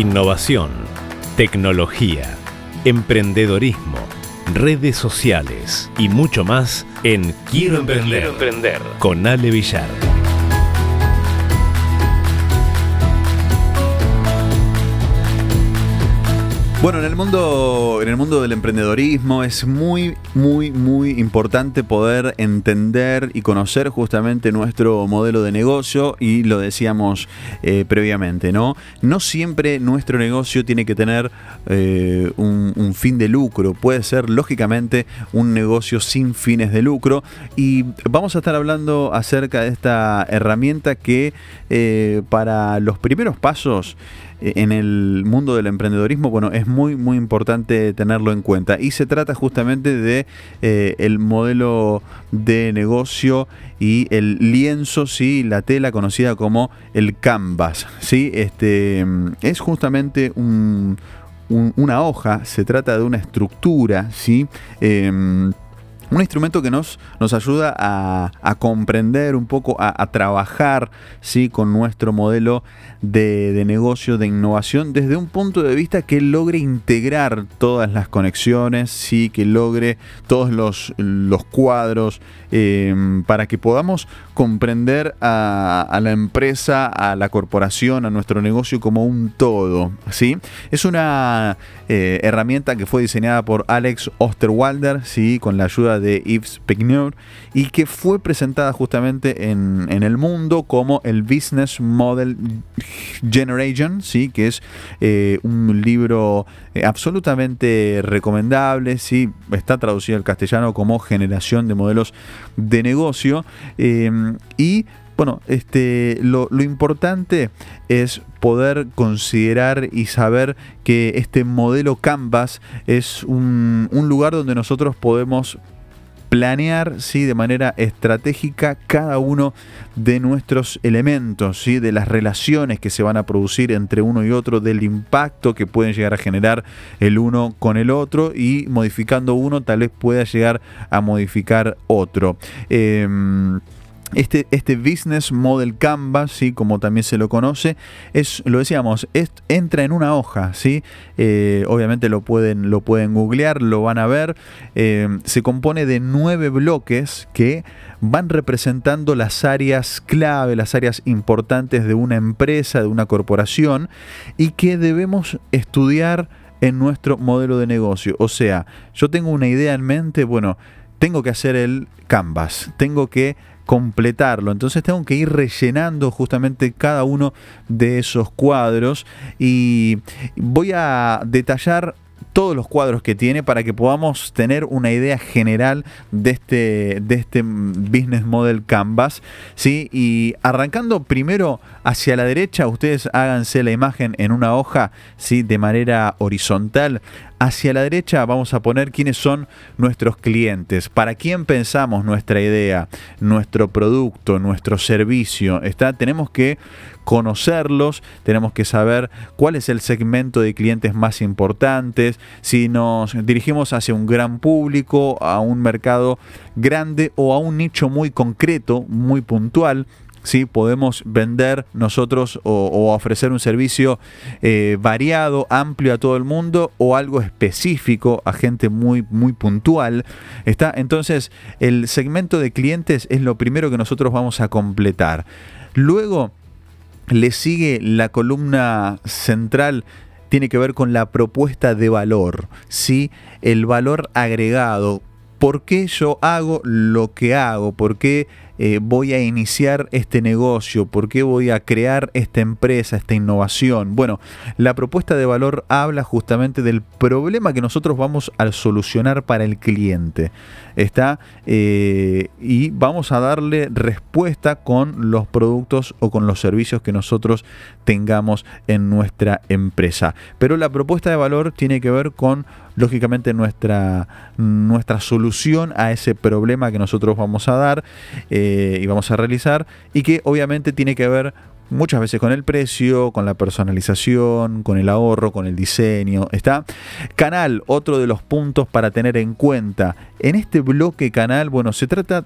Innovación, tecnología, emprendedorismo, redes sociales y mucho más en Quiero Emprender, emprender. con Ale Villar. Bueno, en el mundo, en el mundo del emprendedorismo es muy, muy, muy importante poder entender y conocer justamente nuestro modelo de negocio y lo decíamos eh, previamente, ¿no? No siempre nuestro negocio tiene que tener eh, un, fin de lucro, puede ser lógicamente un negocio sin fines de lucro y vamos a estar hablando acerca de esta herramienta que eh, para los primeros pasos en el mundo del emprendedorismo, bueno, es muy, muy importante tenerlo en cuenta. Y se trata justamente de eh, el modelo de negocio y el lienzo, sí, la tela conocida como el canvas, sí, este es justamente una hoja, se trata de una estructura, sí. Em, un instrumento que nos, nos ayuda a, comprender un poco, a, trabajar ¿sí? con nuestro modelo de, negocio, de innovación, desde un punto de vista que logre integrar todas las conexiones, ¿sí? que logre todos los, los cuadros, em, para que podamos comprender a, la empresa, a la corporación, a nuestro negocio como un todo. ¿sí? Es una eh, herramienta que fue diseñada por Alex Osterwalder, ¿sí? con la ayuda de Yves Pigneur y que fue presentada justamente en, el mundo como el Business Model Generation, ¿sí? que es eh, un libro eh, absolutamente recomendable, ¿sí? está traducido al castellano como Generación de Modelos de Negocio em, y bueno, este, lo, importante es poder considerar y saber que este modelo Canvas es un, un lugar donde nosotros podemos planear ¿sí? de manera estratégica cada uno de nuestros elementos, ¿sí? de las relaciones que se van a producir entre uno y otro, del impacto que pueden llegar a generar el uno con el otro y modificando uno tal vez pueda llegar a modificar otro. Em, este, este, Business Model Canvas, ¿sí? como también se lo conoce, es, lo decíamos, entra en una hoja, ¿sí? Eh, obviamente lo pueden, lo pueden googlear, lo van a ver. Eh, se compone de nueve bloques que van representando las áreas clave, las áreas importantes de una empresa, de una corporación, y que debemos estudiar en nuestro modelo de negocio. O sea, yo tengo una idea en mente, bueno, tengo que hacer el canvas, tengo que completarlo. Entonces tengo que ir rellenando justamente cada uno de esos cuadros y voy a detallar todos los cuadros que tiene para que podamos tener una idea general de este, de este Business Model Canvas. ¿sí? Y arrancando primero hacia la derecha, ustedes háganse la imagen en una hoja ¿sí? de manera horizontal. Hacia la derecha vamos a poner quiénes son nuestros clientes, para quién pensamos nuestra idea, nuestro producto, nuestro servicio. Está, tenemos que conocerlos, tenemos que saber cuál es el segmento de clientes más importantes, si nos dirigimos hacia un gran público, a un mercado grande o a un nicho muy concreto, muy puntual. ¿sí? podemos vender nosotros o, ofrecer un servicio eh, variado, amplio a todo el mundo o algo específico a gente muy, muy puntual. ¿Está? Entonces, el segmento de clientes es lo primero que nosotros vamos a completar. Luego le sigue la columna central tiene que ver con la propuesta de valor, ¿sí? el valor agregado. ¿Por qué yo hago lo que hago? ¿Por qué eh, voy a iniciar este negocio? ¿Por qué voy a crear esta empresa, esta innovación? Bueno, la propuesta de valor habla justamente del problema que nosotros vamos a solucionar para el cliente. ¿Está? Eh, y vamos a darle respuesta con los productos o con los servicios que nosotros tengamos en nuestra empresa. Pero la propuesta de valor tiene que ver con lógicamente nuestra, nuestra solución a ese problema que nosotros vamos a dar. Eh, y vamos a realizar y que obviamente tiene que ver muchas veces con el precio, con la personalización, con el ahorro, con el diseño. ¿Está? Canal, otro de los puntos para tener en cuenta. En este bloque canal, bueno, se trata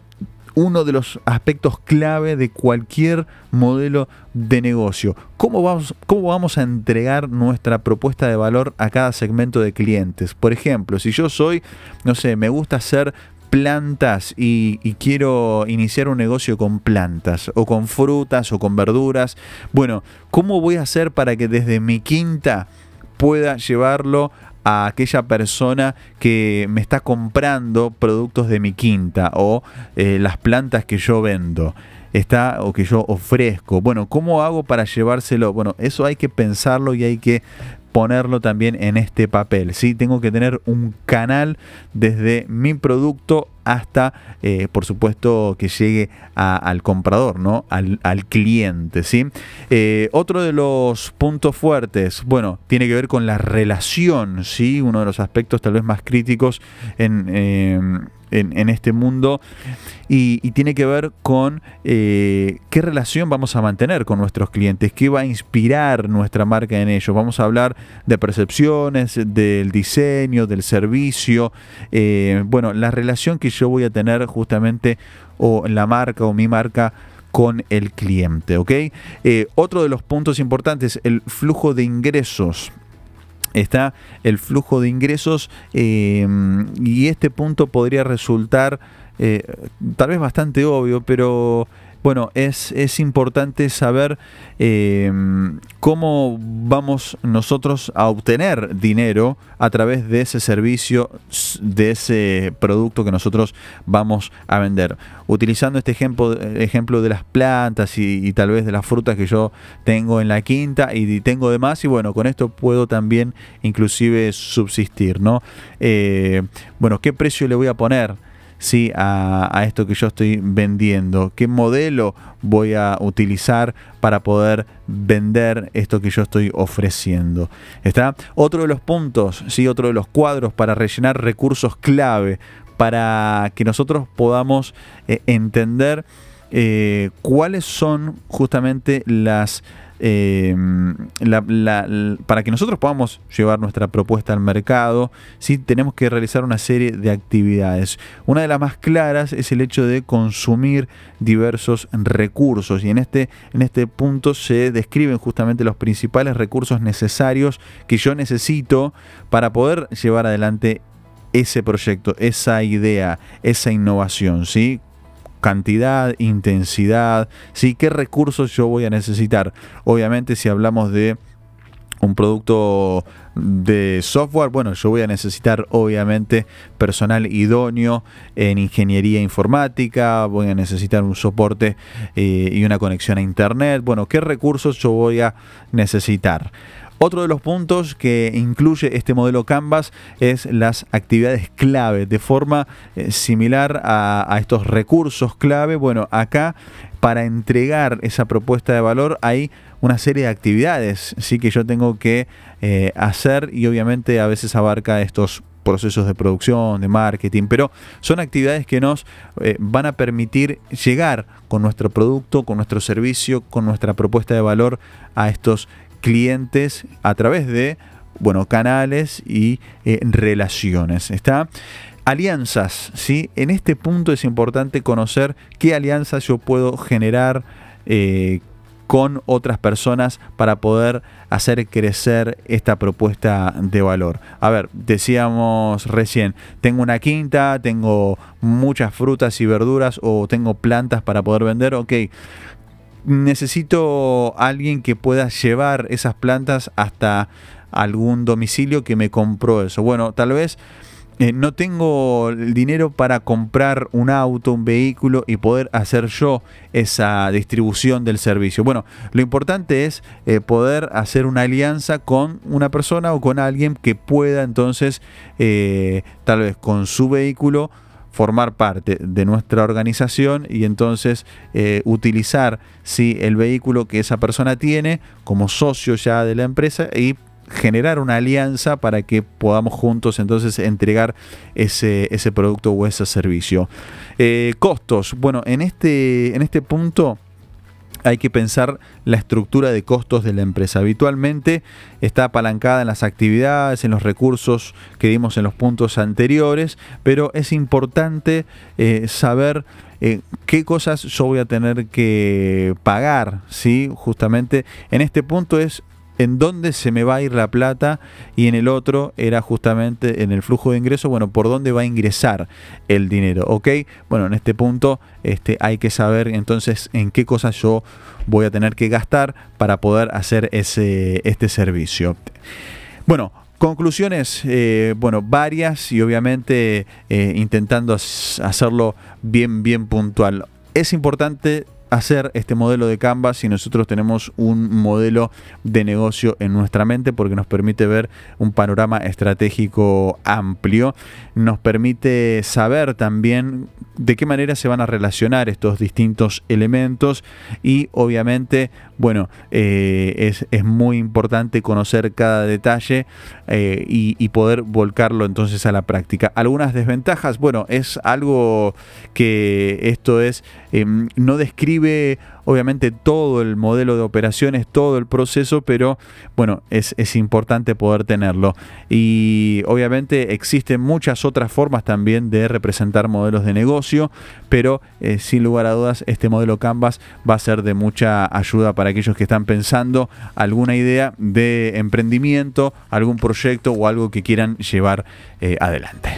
uno de los aspectos clave de cualquier modelo de negocio. ¿Cómo vamos, ¿Cómo vamos a entregar nuestra propuesta de valor a cada segmento de clientes? Por ejemplo, si yo soy, no sé, me gusta hacer plantas y, y, quiero iniciar un negocio con plantas o con frutas o con verduras, bueno, ¿cómo voy a hacer para que desde mi quinta pueda llevarlo a aquella persona que me está comprando productos de mi quinta o eh, las plantas que yo vendo está o que yo ofrezco. Bueno, ¿cómo hago para llevárselo? Bueno, eso hay que pensarlo y hay que ponerlo también en este papel. ¿sí? Tengo que tener un canal desde mi producto hasta, eh, por supuesto, que llegue al comprador, ¿no? Al, cliente. ¿sí? Eh, otro de los puntos fuertes, bueno, tiene que ver con la relación, ¿sí? uno de los aspectos tal vez más críticos en, eh, en, este mundo y, tiene que ver con eh, qué relación vamos a mantener con nuestros clientes, qué va a inspirar nuestra marca en ellos. Vamos a hablar de percepciones, del diseño, del servicio, bueno, la relación que yo voy a tener justamente o la marca o mi marca con el cliente, ¿ok? Eh, otro de los puntos importantes, el flujo de ingresos está el flujo de ingresos eh, y este punto podría resultar eh, tal vez bastante obvio, pero bueno, es, es importante saber eh, cómo vamos nosotros a obtener dinero a través de ese servicio, de ese producto que nosotros vamos a vender. Utilizando este ejemplo, ejemplo de las plantas y, tal vez de las frutas que yo tengo en la quinta y tengo de más y bueno, con esto puedo también inclusive subsistir, ¿no? Eh, bueno, ¿qué precio le voy a poner? ¿Sí? a, esto que yo estoy vendiendo, qué modelo voy a utilizar para poder vender esto que yo estoy ofreciendo. ¿Está? Otro de los puntos, ¿sí? otro de los cuadros para rellenar recursos clave para que nosotros podamos eh, entender eh, cuáles son justamente las eh, para que nosotros podamos llevar nuestra propuesta al mercado, ¿sí? tenemos que realizar una serie de actividades. Una de las más claras es el hecho de consumir diversos recursos y en este, en este punto se describen justamente los principales recursos necesarios que yo necesito para poder llevar adelante ese proyecto, esa idea, esa innovación, ¿sí? Cantidad, intensidad, ¿sí? ¿Qué recursos yo voy a necesitar? Obviamente si hablamos de un producto de software, bueno, yo voy a necesitar obviamente personal idóneo en ingeniería informática, voy a necesitar un soporte eh, y una conexión a internet, bueno, ¿qué recursos yo voy a necesitar? Otro de los puntos que incluye este modelo Canvas es las actividades clave, de forma eh, similar a, estos recursos clave. Bueno, acá para entregar esa propuesta de valor hay una serie de actividades sí que yo tengo que eh, hacer y obviamente a veces abarca estos procesos de producción, de marketing, pero son actividades que nos eh, van a permitir llegar con nuestro producto, con nuestro servicio, con nuestra propuesta de valor a estos clientes a través de bueno, canales y eh, relaciones. ¿Está? Alianzas, ¿sí? En este punto es importante conocer qué alianzas yo puedo generar eh, con otras personas para poder hacer crecer esta propuesta de valor. A ver, decíamos recién, tengo una quinta, tengo muchas frutas y verduras o tengo plantas para poder vender, ok necesito alguien que pueda llevar esas plantas hasta algún domicilio que me compró eso. Bueno, tal vez eh, no tengo el dinero para comprar un auto, un vehículo y poder hacer yo esa distribución del servicio. Bueno, lo importante es eh, poder hacer una alianza con una persona o con alguien que pueda entonces, eh, tal vez con su vehículo, formar parte de nuestra organización y entonces eh, utilizar si el vehículo que esa persona tiene como socio ya de la empresa y generar una alianza para que podamos juntos entonces entregar ese, ese producto o ese servicio. Eh, costos. Bueno, en este, en este punto hay que pensar la estructura de costos de la empresa. Habitualmente está apalancada en las actividades, en los recursos que dimos en los puntos anteriores, pero es importante eh, saber eh, qué cosas yo voy a tener que pagar, ¿sí? Justamente en este punto es en dónde se me va a ir la plata y en el otro era justamente en el flujo de ingreso, bueno, por dónde va a ingresar el dinero, ¿ok? Bueno, en este punto este, hay que saber entonces en qué cosas yo voy a tener que gastar para poder hacer ese, este servicio. Bueno, Conclusiones, eh, bueno, varias y obviamente eh, intentando hacerlo bien, bien puntual. Es importante hacer este modelo de Canvas si nosotros tenemos un modelo de negocio en nuestra mente porque nos permite ver un panorama estratégico amplio, nos permite saber también de qué manera se van a relacionar estos distintos elementos y obviamente, bueno, eh, es, muy importante conocer cada detalle eh, y, poder volcarlo entonces a la práctica. Algunas desventajas, bueno, es algo que esto es, em, no describe obviamente todo el modelo de operaciones, todo el proceso, pero bueno, es, importante poder tenerlo. Y obviamente existen muchas otras formas también de representar modelos de negocio, pero eh, sin lugar a dudas este modelo Canvas va a ser de mucha ayuda para aquellos que están pensando alguna idea de emprendimiento, algún proyecto o algo que quieran llevar eh, adelante.